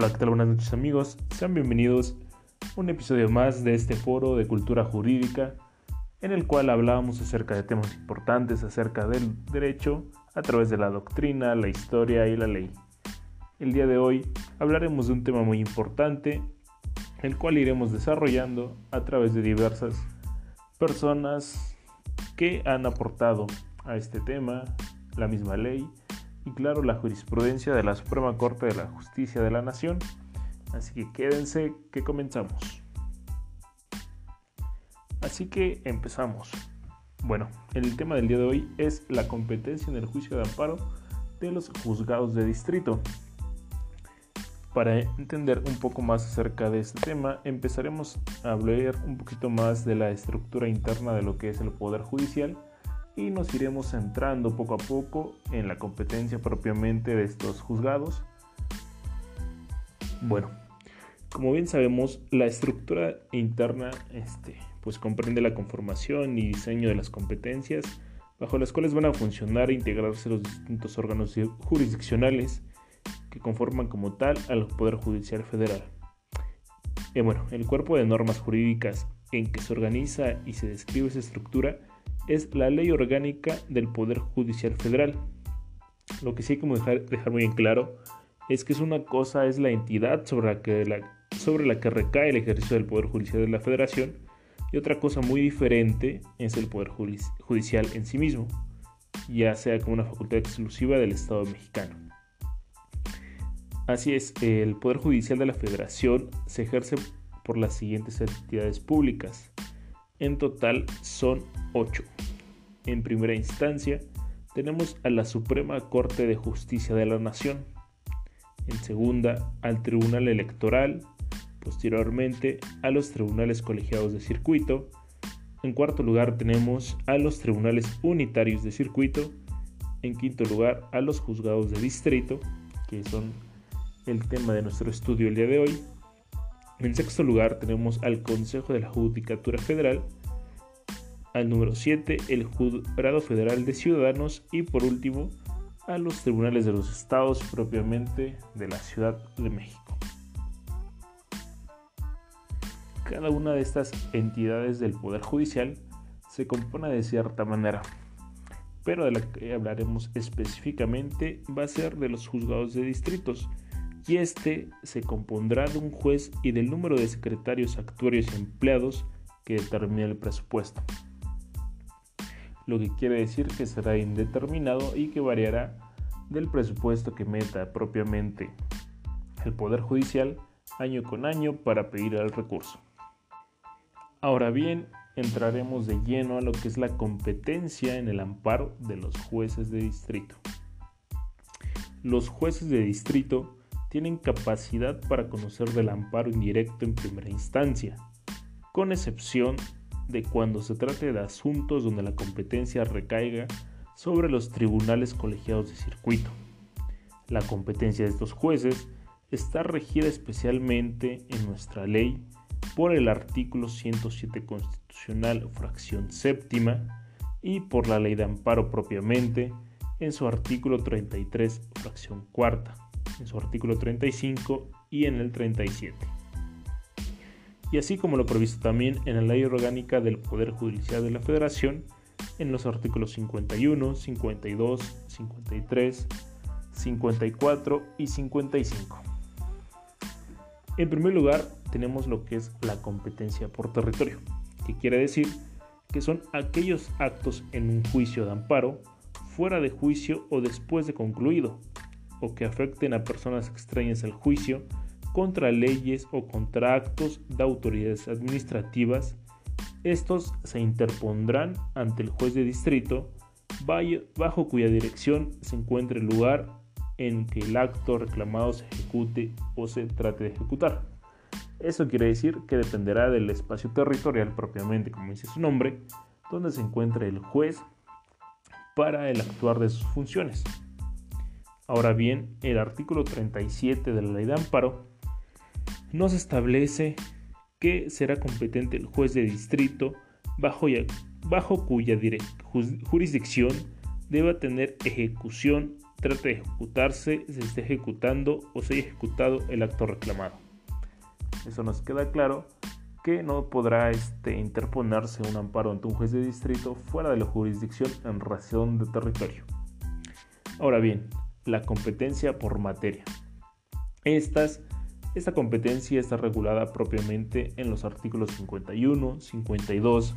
Hola, ¿qué tal? Buenas noches amigos. Sean bienvenidos a un episodio más de este foro de cultura jurídica en el cual hablábamos acerca de temas importantes acerca del derecho a través de la doctrina, la historia y la ley. El día de hoy hablaremos de un tema muy importante, el cual iremos desarrollando a través de diversas personas que han aportado a este tema, la misma ley y claro la jurisprudencia de la Suprema Corte de la Justicia de la Nación. Así que quédense que comenzamos. Así que empezamos. Bueno, el tema del día de hoy es la competencia en el juicio de amparo de los juzgados de distrito. Para entender un poco más acerca de este tema, empezaremos a hablar un poquito más de la estructura interna de lo que es el Poder Judicial y nos iremos centrando poco a poco en la competencia propiamente de estos juzgados. Bueno, como bien sabemos, la estructura interna este, pues comprende la conformación y diseño de las competencias bajo las cuales van a funcionar e integrarse los distintos órganos jurisdiccionales que conforman como tal al Poder Judicial Federal. Y bueno, el cuerpo de normas jurídicas en que se organiza y se describe esa estructura es la ley orgánica del Poder Judicial Federal. Lo que sí hay que dejar, muy en claro es que es una cosa es la entidad sobre la, que sobre la que recae el ejercicio del Poder Judicial de la Federación y otra cosa muy diferente es el Poder Judicial en sí mismo, ya sea como una facultad exclusiva del Estado mexicano. Así es, el Poder Judicial de la Federación se ejerce por las siguientes entidades públicas. En total son 8. En primera instancia, tenemos a la Suprema Corte de Justicia de la Nación. En segunda, al Tribunal Electoral. Posteriormente, a los tribunales colegiados de circuito. En cuarto lugar, tenemos a los tribunales unitarios de circuito. En quinto lugar, a los juzgados de distrito, que son el tema de nuestro estudio el día de hoy. En sexto lugar, tenemos al Consejo de la Judicatura Federal al número 7 el Jurado Federal de Ciudadanos y por último a los tribunales de los estados propiamente de la Ciudad de México. Cada una de estas entidades del Poder Judicial se compone de cierta manera, pero de la que hablaremos específicamente va a ser de los juzgados de distritos, y este se compondrá de un juez y del número de secretarios, actuarios y empleados que determina el presupuesto lo que quiere decir que será indeterminado y que variará del presupuesto que meta propiamente el Poder Judicial año con año para pedir el recurso. Ahora bien, entraremos de lleno a lo que es la competencia en el amparo de los jueces de distrito. Los jueces de distrito tienen capacidad para conocer del amparo indirecto en primera instancia, con excepción de cuando se trate de asuntos donde la competencia recaiga sobre los tribunales colegiados de circuito. La competencia de estos jueces está regida especialmente en nuestra ley por el artículo 107 constitucional fracción séptima y por la ley de amparo propiamente en su artículo 33 fracción cuarta, en su artículo 35 y en el 37 y así como lo previsto también en la Ley Orgánica del Poder Judicial de la Federación en los artículos 51, 52, 53, 54 y 55. En primer lugar, tenemos lo que es la competencia por territorio, que quiere decir que son aquellos actos en un juicio de amparo, fuera de juicio o después de concluido, o que afecten a personas extrañas al juicio, contra leyes o contra actos de autoridades administrativas, estos se interpondrán ante el juez de distrito bajo cuya dirección se encuentre el lugar en que el acto reclamado se ejecute o se trate de ejecutar. Eso quiere decir que dependerá del espacio territorial propiamente, como dice su nombre, donde se encuentre el juez para el actuar de sus funciones. Ahora bien, el artículo 37 de la ley de amparo nos establece que será competente el juez de distrito bajo, cuya jurisdicción deba tener ejecución trate de ejecutarse, se esté ejecutando o se haya ejecutado el acto reclamado. Eso nos queda claro que no podrá este, interponerse un amparo ante un juez de distrito fuera de la jurisdicción en razón de territorio. Ahora bien, la competencia por materia. Estas, esta competencia está regulada propiamente en los artículos 51, 52,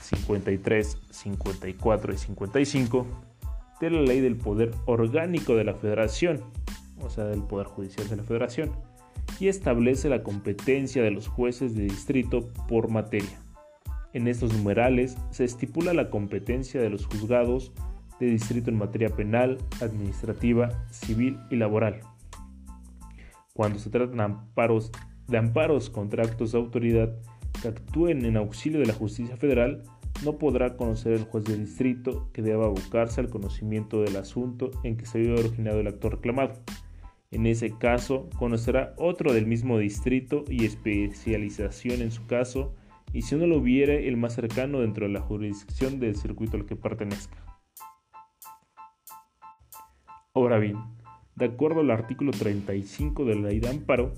53, 54 y 55 de la Ley del Poder Orgánico de la Federación, o sea, del Poder Judicial de la Federación, y establece la competencia de los jueces de distrito por materia. En estos numerales se estipula la competencia de los juzgados de distrito en materia penal, administrativa, civil y laboral. Cuando se tratan amparos, de amparos contra actos de autoridad que actúen en auxilio de la justicia federal, no podrá conocer el juez de distrito que deba abocarse al conocimiento del asunto en que se haya originado el acto reclamado. En ese caso, conocerá otro del mismo distrito y especialización en su caso, y si no lo hubiere, el más cercano dentro de la jurisdicción del circuito al que pertenezca. Ahora bien, de acuerdo al artículo 35 de la ley de amparo,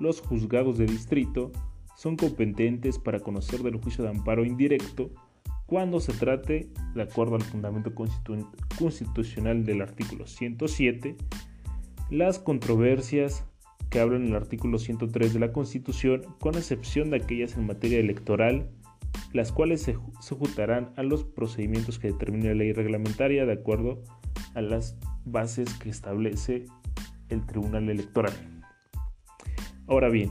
los juzgados de distrito son competentes para conocer del juicio de amparo indirecto cuando se trate, de acuerdo al fundamento constitucional del artículo 107, las controversias que hablan el artículo 103 de la Constitución, con excepción de aquellas en materia electoral, las cuales se sujetarán a los procedimientos que determine la ley reglamentaria de acuerdo a las bases que establece el Tribunal Electoral. Ahora bien,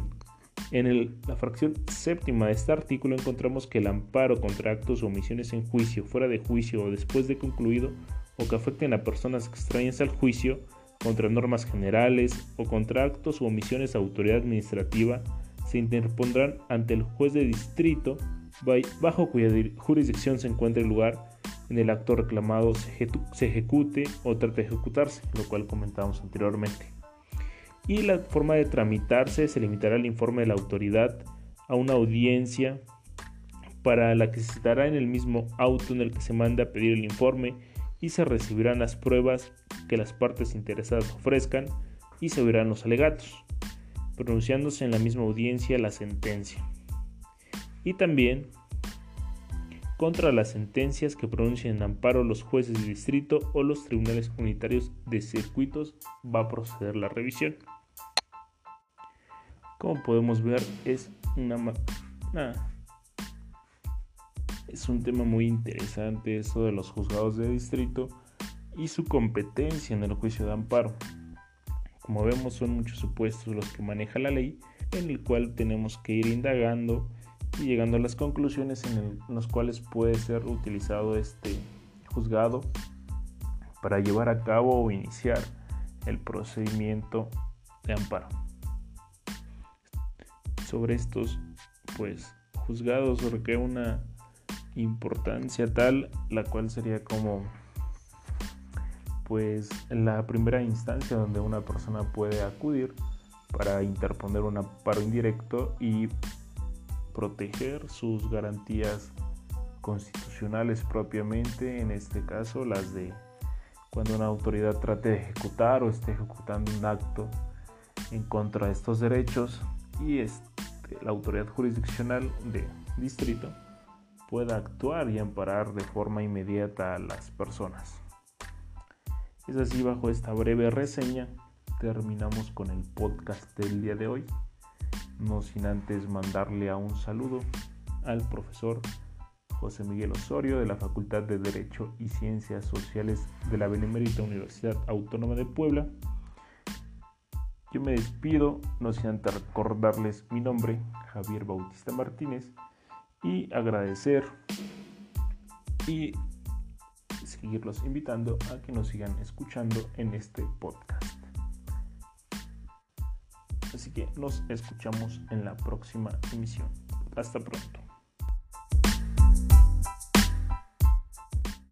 en la fracción séptima de este artículo encontramos que el amparo contra actos o omisiones en juicio, fuera de juicio o después de concluido, o que afecten a personas extrañas al juicio, contra normas generales o contra actos u omisiones de autoridad administrativa, se interpondrán ante el juez de distrito bajo cuya jurisdicción se encuentre el lugar en el acto reclamado se ejecute o trate de ejecutarse, lo cual comentábamos anteriormente y la forma de tramitarse se limitará el informe de la autoridad a una audiencia para la que se citará en el mismo auto en el que se manda a pedir el informe y se recibirán las pruebas que las partes interesadas ofrezcan y se verán los alegatos, pronunciándose en la misma audiencia la sentencia. Y también contra las sentencias que pronuncien en amparo los jueces de distrito o los tribunales unitarios de circuitos va a proceder la revisión. Como podemos ver, es una, es un tema muy interesante eso de los juzgados de distrito y su competencia en el juicio de amparo. Como vemos, son muchos supuestos los que maneja la ley, en el cual tenemos que ir indagando y llegando a las conclusiones en, los cuales puede ser utilizado este juzgado para llevar a cabo o iniciar el procedimiento de amparo. Sobre estos pues juzgados requiere una importancia tal la cual sería como pues la primera instancia donde una persona puede acudir para interponer un amparo indirecto y proteger sus garantías constitucionales propiamente, en este caso las de cuando una autoridad trate de ejecutar o esté ejecutando un acto en contra de estos derechos y este la autoridad jurisdiccional de distrito pueda actuar y amparar de forma inmediata a las personas. Es así, bajo esta breve reseña, terminamos con el podcast del día de hoy. No sin antes mandarle a un saludo al profesor José Miguel Osorio de la Facultad de Derecho y Ciencias Sociales de la Benemérita Universidad Autónoma de Puebla yo me despido, no sin antes recordarles mi nombre, Javier Bautista Martínez, y agradecer y seguirlos invitando a que nos sigan escuchando en este podcast. Así que nos escuchamos en la próxima emisión. Hasta pronto.